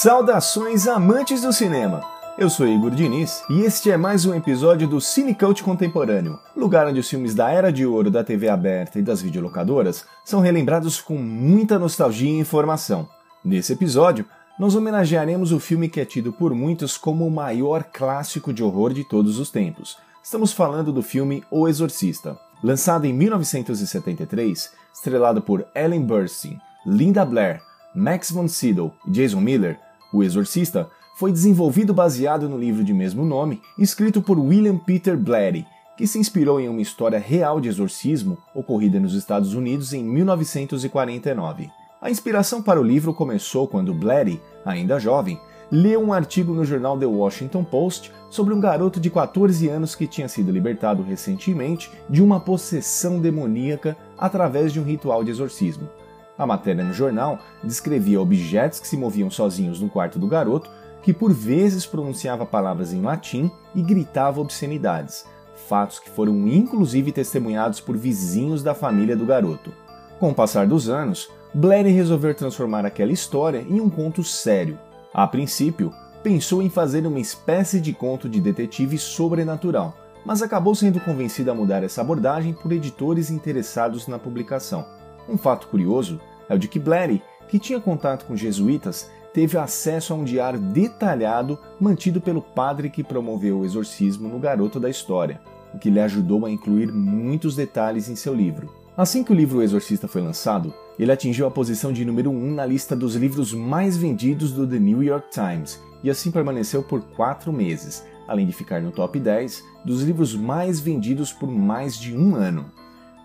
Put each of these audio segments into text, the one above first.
Saudações amantes do cinema! Eu sou Igor Diniz e este é mais um episódio do Cinecult Contemporâneo, lugar onde os filmes da era de ouro da TV aberta e das videolocadoras são relembrados com muita nostalgia e informação. Nesse episódio, nós homenagearemos o filme que é tido por muitos como o maior clássico de horror de todos os tempos. Estamos falando do filme O Exorcista. Lançado em 1973, estrelado por Ellen Burstyn, Linda Blair, Max von Sydow e Jason Miller, O Exorcista foi desenvolvido baseado no livro de mesmo nome, escrito por William Peter Blatty, que se inspirou em uma história real de exorcismo ocorrida nos Estados Unidos em 1949. A inspiração para o livro começou quando Blatty, ainda jovem, leu um artigo no jornal The Washington Post sobre um garoto de 14 anos que tinha sido libertado recentemente de uma possessão demoníaca através de um ritual de exorcismo. A matéria no jornal descrevia objetos que se moviam sozinhos no quarto do garoto, que por vezes pronunciava palavras em latim e gritava obscenidades, fatos que foram inclusive testemunhados por vizinhos da família do garoto. Com o passar dos anos, Blair resolveu transformar aquela história em um conto sério. A princípio, pensou em fazer uma espécie de conto de detetive sobrenatural, mas acabou sendo convencido a mudar essa abordagem por editores interessados na publicação. Um fato curioso é o de que Blatty, que tinha contato com jesuítas, teve acesso a um diário detalhado mantido pelo padre que promoveu o exorcismo no garoto da história, o que lhe ajudou a incluir muitos detalhes em seu livro. Assim que o livro O Exorcista foi lançado, ele atingiu a posição de número 1 na lista dos livros mais vendidos do The New York Times e assim permaneceu por quatro meses, além de ficar no top 10 dos livros mais vendidos por mais de um ano.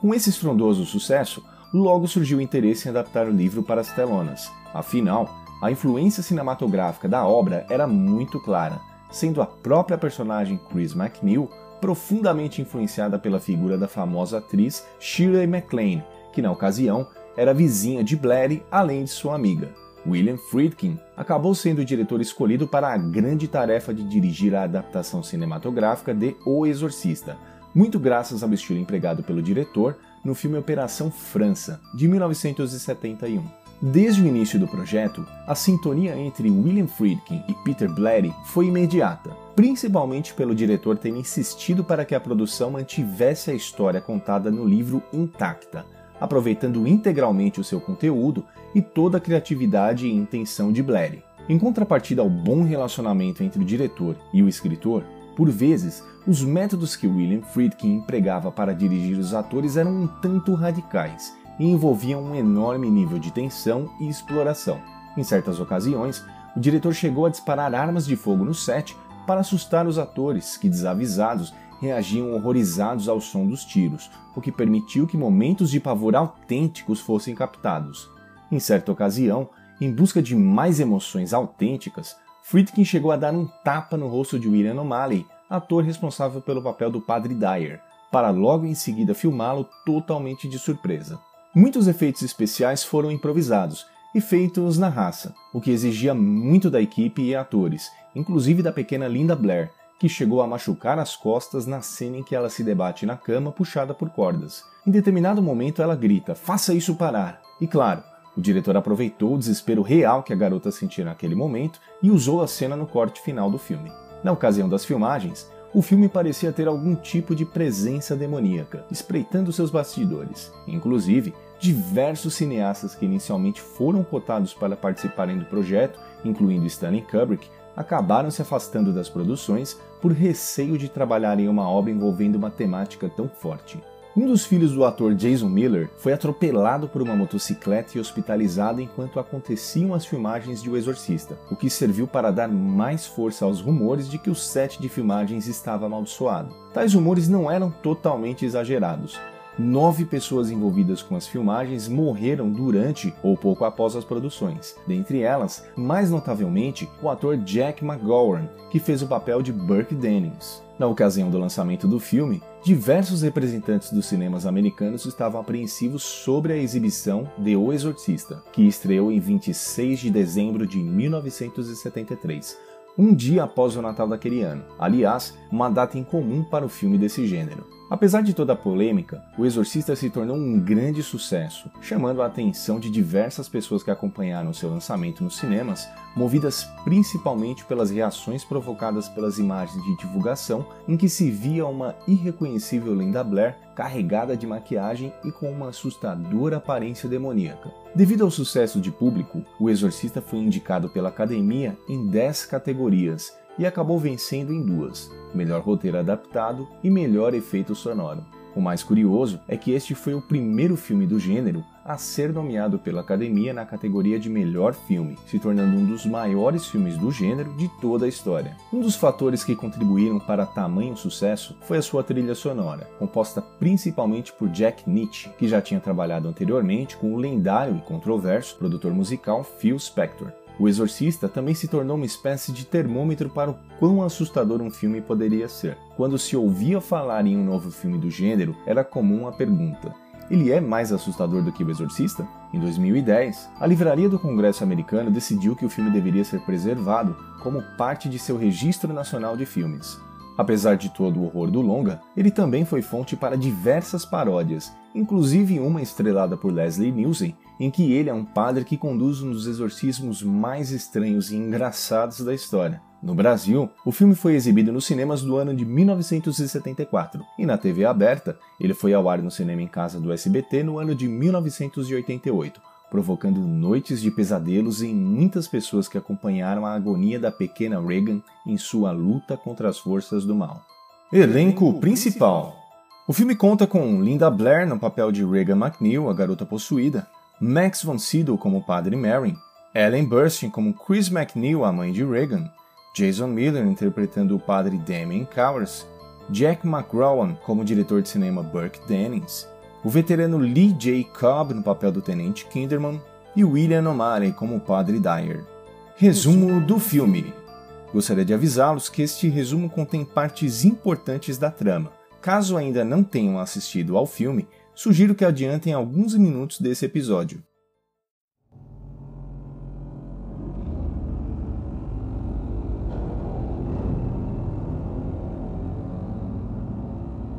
Com esse estrondoso sucesso, logo surgiu o interesse em adaptar o livro para as telonas. Afinal, a influência cinematográfica da obra era muito clara, sendo a própria personagem Chris McNeil profundamente influenciada pela figura da famosa atriz Shirley MacLaine, que na ocasião era vizinha de Blair além de sua amiga. William Friedkin acabou sendo o diretor escolhido para a grande tarefa de dirigir a adaptação cinematográfica de O Exorcista, muito graças ao estilo empregado pelo diretor no filme Operação França, de 1971. Desde o início do projeto, a sintonia entre William Friedkin e Peter Blatty foi imediata, principalmente pelo diretor ter insistido para que a produção mantivesse a história contada no livro intacta, aproveitando integralmente o seu conteúdo e toda a criatividade e intenção de Blatty. Em contrapartida ao bom relacionamento entre o diretor e o escritor, por vezes, os métodos que William Friedkin empregava para dirigir os atores eram um tanto radicais e envolviam um enorme nível de tensão e exploração. Em certas ocasiões, o diretor chegou a disparar armas de fogo no set para assustar os atores, que desavisados reagiam horrorizados ao som dos tiros, o que permitiu que momentos de pavor autênticos fossem captados. Em certa ocasião, em busca de mais emoções autênticas, Friedkin chegou a dar um tapa no rosto de William O'Malley, ator responsável pelo papel do Padre Dyer, para logo em seguida filmá-lo totalmente de surpresa. Muitos efeitos especiais foram improvisados e feitos na raça, o que exigia muito da equipe e atores, inclusive da pequena Linda Blair, que chegou a machucar as costas na cena em que ela se debate na cama puxada por cordas. Em determinado momento ela grita: Faça isso parar! E claro, o diretor aproveitou o desespero real que a garota sentia naquele momento e usou a cena no corte final do filme. Na ocasião das filmagens, o filme parecia ter algum tipo de presença demoníaca, espreitando seus bastidores. Inclusive, diversos cineastas que inicialmente foram cotados para participarem do projeto, incluindo Stanley Kubrick, acabaram se afastando das produções por receio de trabalhar em uma obra envolvendo uma temática tão forte. Um dos filhos do ator Jason Miller foi atropelado por uma motocicleta e hospitalizado enquanto aconteciam as filmagens de O Exorcista, o que serviu para dar mais força aos rumores de que o set de filmagens estava amaldiçoado. Tais rumores não eram totalmente exagerados, nove pessoas envolvidas com as filmagens morreram durante ou pouco após as produções. Dentre elas, mais notavelmente, o ator Jack McGowan, que fez o papel de Burke Dennings. Na ocasião do lançamento do filme, diversos representantes dos cinemas americanos estavam apreensivos sobre a exibição de O Exorcista, que estreou em 26 de dezembro de 1973, um dia após o Natal daquele ano. Aliás, uma data incomum para o filme desse gênero. Apesar de toda a polêmica, O Exorcista se tornou um grande sucesso, chamando a atenção de diversas pessoas que acompanharam seu lançamento nos cinemas, movidas principalmente pelas reações provocadas pelas imagens de divulgação em que se via uma irreconhecível Linda Blair carregada de maquiagem e com uma assustadora aparência demoníaca. Devido ao sucesso de público, O Exorcista foi indicado pela Academia em 10 categorias e acabou vencendo em duas: melhor roteiro adaptado e melhor efeito sonoro. O mais curioso é que este foi o primeiro filme do gênero a ser nomeado pela Academia na categoria de melhor filme, se tornando um dos maiores filmes do gênero de toda a história. Um dos fatores que contribuíram para tamanho sucesso foi a sua trilha sonora, composta principalmente por Jack Nitzsche, que já tinha trabalhado anteriormente com o lendário e controverso produtor musical Phil Spector. O Exorcista também se tornou uma espécie de termômetro para o quão assustador um filme poderia ser. Quando se ouvia falar em um novo filme do gênero, era comum a pergunta: ele é mais assustador do que o Exorcista? Em 2010, a Livraria do Congresso americano decidiu que o filme deveria ser preservado como parte de seu Registro Nacional de Filmes. Apesar de todo o horror do longa, ele também foi fonte para diversas paródias, inclusive uma estrelada por Leslie Nielsen, em que ele é um padre que conduz um dos exorcismos mais estranhos e engraçados da história. No Brasil, o filme foi exibido nos cinemas do ano de 1974 e na TV aberta ele foi ao ar no cinema em casa do SBT no ano de 1988, provocando noites de pesadelos em muitas pessoas que acompanharam a agonia da pequena Regan em sua luta contra as forças do mal. Elenco principal: O filme conta com Linda Blair no papel de Regan McNeil, a garota possuída, Max von Sydow como padre Merrin, Ellen Burstyn como Chris McNeil, a mãe de Regan, Jason Miller interpretando o padre Damien Cowers, Jack McGrowan como diretor de cinema Burke Dennings, o veterano Lee J. Cobb no papel do Tenente Kinderman e William O'Malley como o Padre Dyer. Resumo do filme. Gostaria de avisá-los que este resumo contém partes importantes da trama. Caso ainda não tenham assistido ao filme, sugiro que adiantem alguns minutos desse episódio.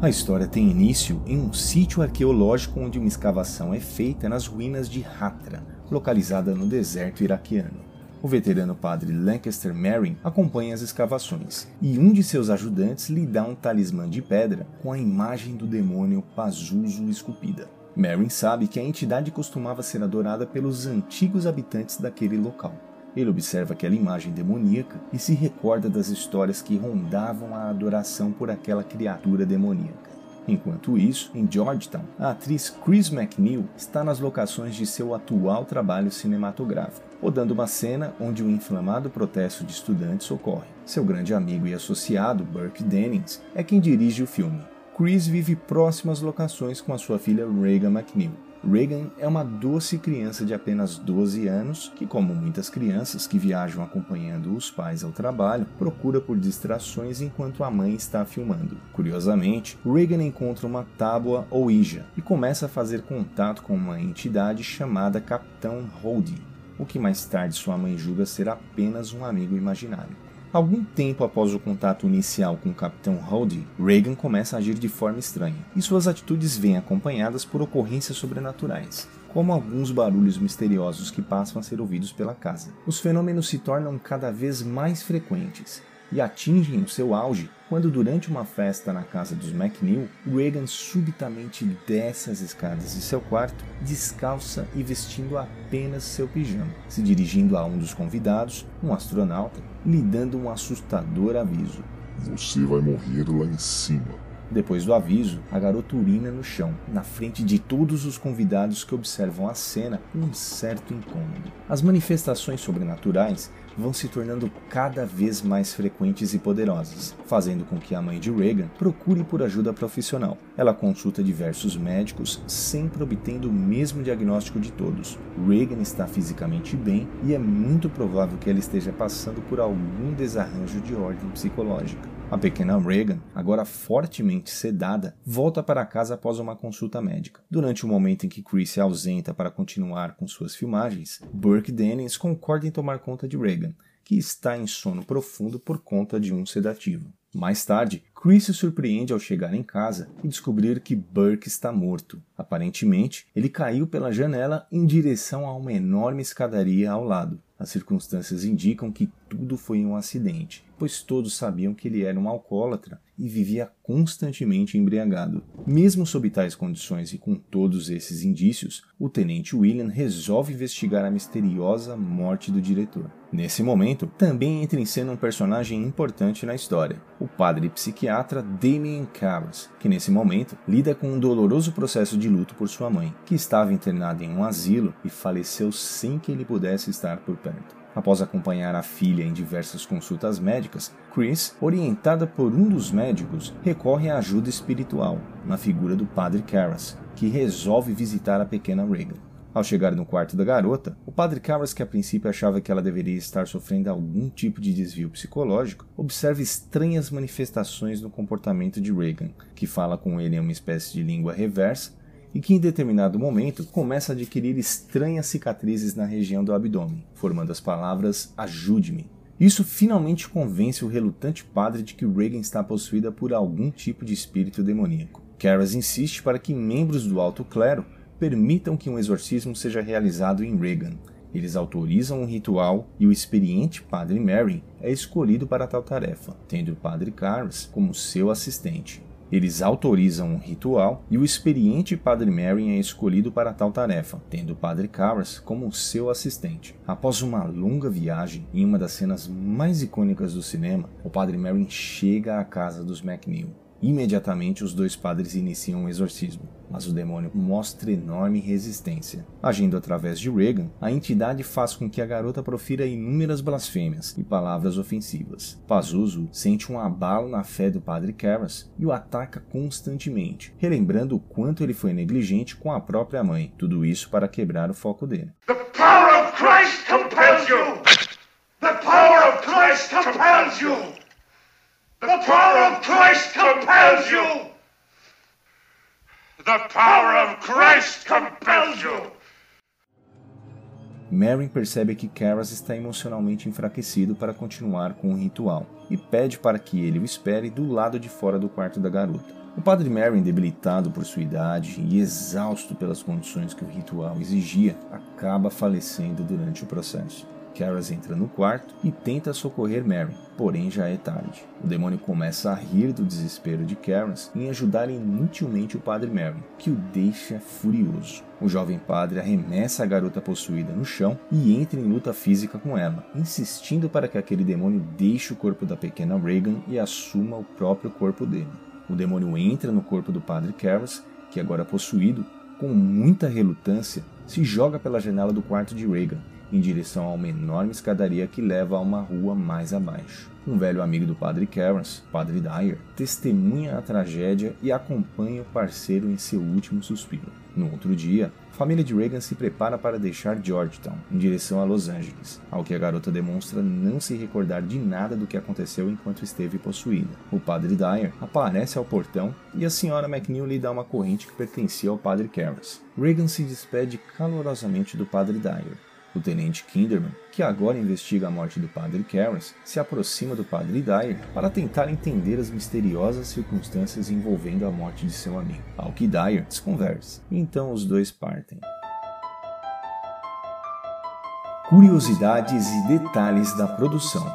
A história tem início em um sítio arqueológico onde uma escavação é feita nas ruínas de Hatra, localizada no deserto iraquiano. O veterano padre Lancaster Merrin acompanha as escavações e um de seus ajudantes lhe dá um talismã de pedra com a imagem do demônio Pazuzu esculpida. Merrin sabe que a entidade costumava ser adorada pelos antigos habitantes daquele local. Ele observa aquela imagem demoníaca e se recorda das histórias que rondavam a adoração por aquela criatura demoníaca. Enquanto isso, em Georgetown, a atriz Chris McNeil está nas locações de seu atual trabalho cinematográfico, rodando uma cena onde um inflamado protesto de estudantes ocorre. Seu grande amigo e associado, Burke Dennings, é quem dirige o filme. Chris vive próximo às locações com a sua filha Reagan McNeil. Reagan é uma doce criança de apenas 12 anos que, como muitas crianças que viajam acompanhando os pais ao trabalho, procura por distrações enquanto a mãe está filmando. Curiosamente, Reagan encontra uma tábua Ouija e começa a fazer contato com uma entidade chamada Capitão Holdy, o que mais tarde sua mãe julga ser apenas um amigo imaginário. Algum tempo após o contato inicial com o Capitão Howdy, Reagan começa a agir de forma estranha, e suas atitudes vêm acompanhadas por ocorrências sobrenaturais, como alguns barulhos misteriosos que passam a ser ouvidos pela casa. Os fenômenos se tornam cada vez mais frequentes, e atingem o seu auge quando, durante uma festa na casa dos McNeil, Reagan subitamente desce as escadas de seu quarto, descalça e vestindo apenas seu pijama, se dirigindo a um dos convidados, um astronauta, lhe dando um assustador aviso: Você vai morrer lá em cima. Depois do aviso, a garota urina no chão, na frente de todos os convidados que observam a cena com um certo incômodo. As manifestações sobrenaturais vão se tornando cada vez mais frequentes e poderosas, fazendo com que a mãe de Reagan procure por ajuda profissional. Ela consulta diversos médicos, sempre obtendo o mesmo diagnóstico de todos. Reagan está fisicamente bem e é muito provável que ela esteja passando por algum desarranjo de ordem psicológica. A pequena Reagan, agora fortemente sedada, volta para casa após uma consulta médica. Durante o momento em que Chris se ausenta para continuar com suas filmagens, Burke Dennings concorda em tomar conta de Reagan, que está em sono profundo por conta de um sedativo. Mais tarde, Chris se surpreende ao chegar em casa e descobrir que Burke está morto. Aparentemente, ele caiu pela janela em direção a uma enorme escadaria ao lado. As circunstâncias indicam que tudo foi um acidente, pois todos sabiam que ele era um alcoólatra e vivia constantemente embriagado. Mesmo sob tais condições e com todos esses indícios, o tenente William resolve investigar a misteriosa morte do diretor. Nesse momento, também entra em cena um personagem importante na história, o padre psiquiatra Damien Carras, que nesse momento lida com um doloroso processo de luto por sua mãe, que estava internada em um asilo e faleceu sem que ele pudesse estar por perto. Após acompanhar a filha em diversas consultas médicas, Chris, orientada por um dos médicos, recorre à ajuda espiritual, na figura do padre Carras, que resolve visitar a pequena Regan. Ao chegar no quarto da garota, o padre Carras, que a princípio achava que ela deveria estar sofrendo algum tipo de desvio psicológico, observa estranhas manifestações no comportamento de Regan, que fala com ele em uma espécie de língua reversa e que em determinado momento começa a adquirir estranhas cicatrizes na região do abdômen, formando as palavras ajude-me. Isso finalmente convence o relutante padre de que Regan está possuída por algum tipo de espírito demoníaco. Caras insiste para que membros do alto clero permitam que um exorcismo seja realizado em Regan. Eles autorizam um ritual e o experiente padre Mary é escolhido para tal tarefa, tendo o padre Carlos como seu assistente. Eles autorizam um ritual e o experiente Padre Merrin é escolhido para tal tarefa, tendo o Padre Carras como seu assistente. Após uma longa viagem, em uma das cenas mais icônicas do cinema, o Padre Merrin chega à casa dos McNeil. Imediatamente, os dois padres iniciam um exorcismo, mas o demônio mostra enorme resistência. Agindo através de Regan, a entidade faz com que a garota profira inúmeras blasfêmias e palavras ofensivas. Pazuzu sente um abalo na fé do padre Carras e o ataca constantemente, relembrando o quanto ele foi negligente com a própria mãe. Tudo isso para quebrar o foco dele. The power of Christ compels you! The power of Christ compels you! The power of Christ compels you! The power of Christ compels you! Marin percebe que Caras está emocionalmente enfraquecido para continuar com o ritual e pede para que ele o espere do lado de fora do quarto da garota. O padre Marin, debilitado por sua idade e exausto pelas condições que o ritual exigia, acaba falecendo durante o processo. Caras entra no quarto e tenta socorrer Mary, porém já é tarde. O demônio começa a rir do desespero de Caras em ajudar inutilmente o padre Mary, que o deixa furioso. O jovem padre arremessa a garota possuída no chão e entra em luta física com ela, insistindo para que aquele demônio deixe o corpo da pequena Reagan e assuma o próprio corpo dele. O demônio entra no corpo do padre Caras, que agora possuído, com muita relutância, se joga pela janela do quarto de Reagan em direção a uma enorme escadaria que leva a uma rua mais abaixo. Um velho amigo do padre Cairns, padre Dyer, testemunha a tragédia e acompanha o parceiro em seu último suspiro. No outro dia, a família de Reagan se prepara para deixar Georgetown em direção a Los Angeles, ao que a garota demonstra não se recordar de nada do que aconteceu enquanto esteve possuída. O padre Dyer aparece ao portão e a senhora McNeil lhe dá uma corrente que pertencia ao padre Cairns. Reagan se despede calorosamente do padre Dyer o tenente Kinderman, que agora investiga a morte do padre Carras, se aproxima do padre Dyer para tentar entender as misteriosas circunstâncias envolvendo a morte de seu amigo, ao que Dyer desconversa. Então os dois partem. Curiosidades e detalhes da produção.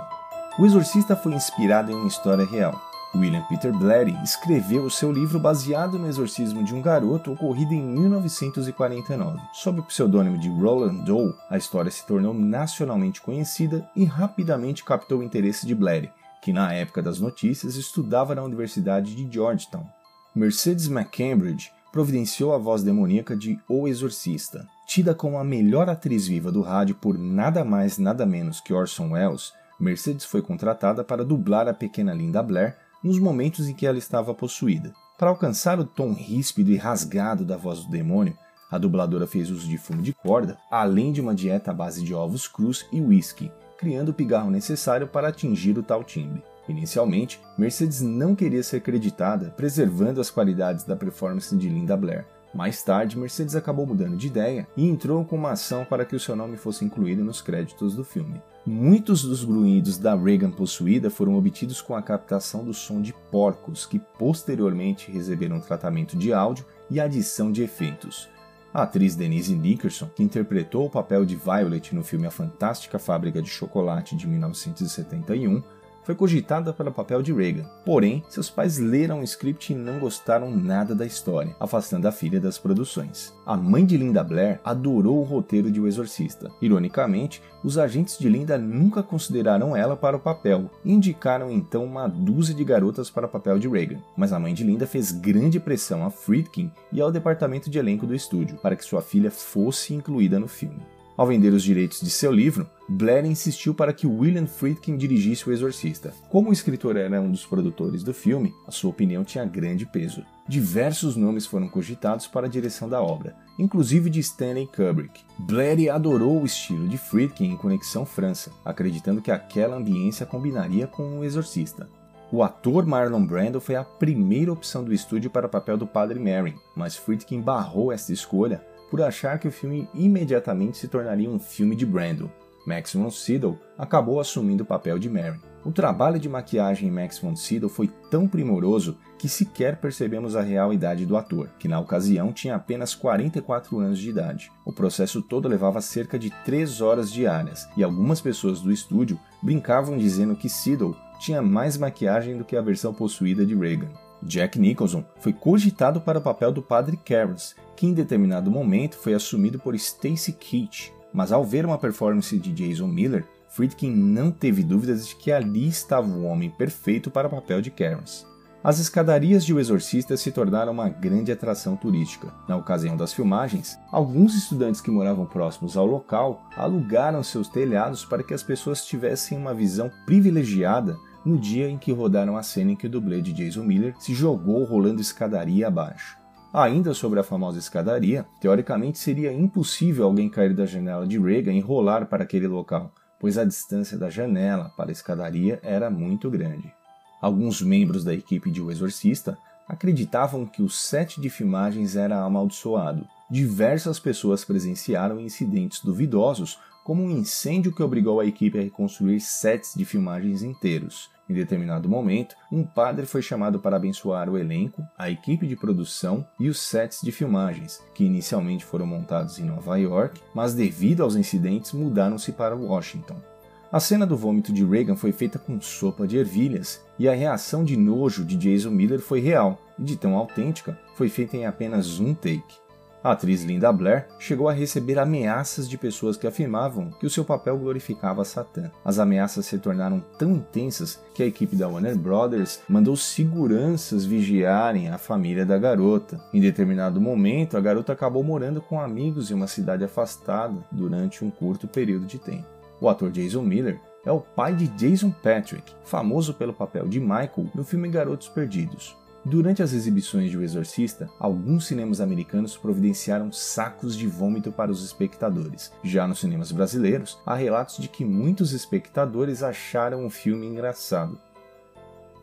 O Exorcista foi inspirado em uma história real, William Peter Blatty escreveu o seu livro baseado no exorcismo de um garoto ocorrido em 1949. Sob o pseudônimo de Roland Doe, a história se tornou nacionalmente conhecida e rapidamente captou o interesse de Blatty, que na época das notícias estudava na Universidade de Georgetown. Mercedes McCambridge providenciou a voz demoníaca de O Exorcista. Tida como a melhor atriz viva do rádio por nada mais nada menos que Orson Welles, Mercedes foi contratada para dublar a pequena Linda Blair nos momentos em que ela estava possuída. Para alcançar o tom ríspido e rasgado da voz do demônio, a dubladora fez uso de fumo de corda, além de uma dieta à base de ovos crus e whisky, criando o pigarro necessário para atingir o tal timbre. Inicialmente, Mercedes não queria ser creditada, preservando as qualidades da performance de Linda Blair, Mais tarde, Mercedes acabou mudando de ideia e entrou com uma ação para que o seu nome fosse incluído nos créditos do filme. Muitos dos grunhidos da Reagan possuída foram obtidos com a captação do som de porcos, que posteriormente receberam tratamento de áudio e adição de efeitos. A atriz Denise Nickerson, que interpretou o papel de Violet no filme A Fantástica Fábrica de Chocolate de 1971, foi cogitada para o papel de Reagan. Porém, seus pais leram o script e não gostaram nada da história, afastando a filha das produções. A mãe de Linda Blair adorou o roteiro de O Exorcista. Ironicamente, os agentes de Linda nunca consideraram ela para o papel e indicaram então uma dúzia de garotas para o papel de Reagan. Mas a mãe de Linda fez grande pressão a Friedkin e ao departamento de elenco do estúdio para que sua filha fosse incluída no filme. Ao vender os direitos de seu livro, Blair insistiu para que William Friedkin dirigisse O Exorcista. Como o escritor era um dos produtores do filme, a sua opinião tinha grande peso. Diversos nomes foram cogitados para a direção da obra, inclusive de Stanley Kubrick. Blair adorou o estilo de Friedkin em Conexão França, acreditando que aquela ambiência combinaria com O Exorcista. O ator Marlon Brando foi a primeira opção do estúdio para o papel do Padre Merrin, mas Friedkin barrou essa escolha por achar que o filme imediatamente se tornaria um filme de Brando. Max von Sydow acabou assumindo o papel de Mary. O trabalho de maquiagem em Max von Sydow foi tão primoroso que sequer percebemos a real idade do ator, que na ocasião tinha apenas 44 anos de idade. O processo todo levava cerca de 3 horas diárias, e algumas pessoas do estúdio brincavam dizendo que Sydow tinha mais maquiagem do que a versão possuída de Reagan. Jack Nicholson foi cogitado para o papel do padre Karras, que em determinado momento foi assumido por Stacy Keach, mas ao ver uma performance de Jason Miller, Friedkin não teve dúvidas de que ali estava o homem perfeito para o papel de Karras. As escadarias de O Exorcista se tornaram uma grande atração turística. Na ocasião das filmagens, alguns estudantes que moravam próximos ao local alugaram seus telhados para que as pessoas tivessem uma visão privilegiada no dia em que rodaram a cena em que o dublê de Jason Miller se jogou rolando escadaria abaixo. Ainda sobre a famosa escadaria, teoricamente seria impossível alguém cair da janela de Reagan e rolar para aquele local, pois a distância da janela para a escadaria era muito grande. Alguns membros da equipe de O Exorcista acreditavam que o set de filmagens era amaldiçoado. Diversas pessoas presenciaram incidentes duvidosos como um incêndio que obrigou a equipe a reconstruir sets de filmagens inteiros. Em determinado momento, um padre foi chamado para abençoar o elenco, a equipe de produção e os sets de filmagens, que inicialmente foram montados em Nova York, mas devido aos incidentes mudaram-se para Washington. A cena do vômito de Reagan foi feita com sopa de ervilhas, e a reação de nojo de Jason Miller foi real, e de tão autêntica, foi feita em apenas um take. A atriz Linda Blair chegou a receber ameaças de pessoas que afirmavam que o seu papel glorificava Satã. As ameaças se tornaram tão intensas que a equipe da Warner Brothers mandou seguranças vigiarem a família da garota. Em determinado momento, a garota acabou morando com amigos em uma cidade afastada durante um curto período de tempo. O ator Jason Miller é o pai de Jason Patrick, famoso pelo papel de Michael no filme Garotos Perdidos. Durante as exibições de O Exorcista, alguns cinemas americanos providenciaram sacos de vômito para os espectadores. Já nos cinemas brasileiros, há relatos de que muitos espectadores acharam o filme engraçado.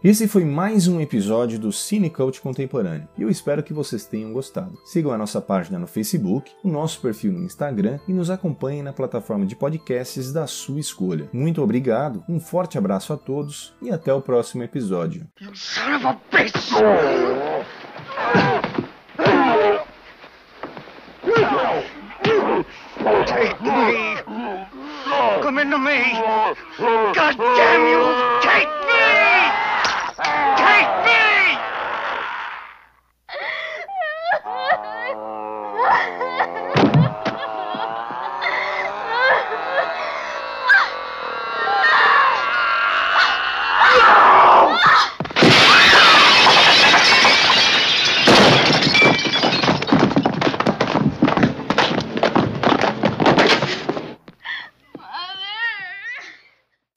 Esse foi mais um episódio do Cine Cult Contemporâneo e eu espero que vocês tenham gostado. Sigam a nossa página no Facebook, o nosso perfil no Instagram e nos acompanhem na plataforma de podcasts da sua escolha. Muito obrigado, um forte abraço a todos e até o próximo episódio. Come into me! God damn you! Take! Take me!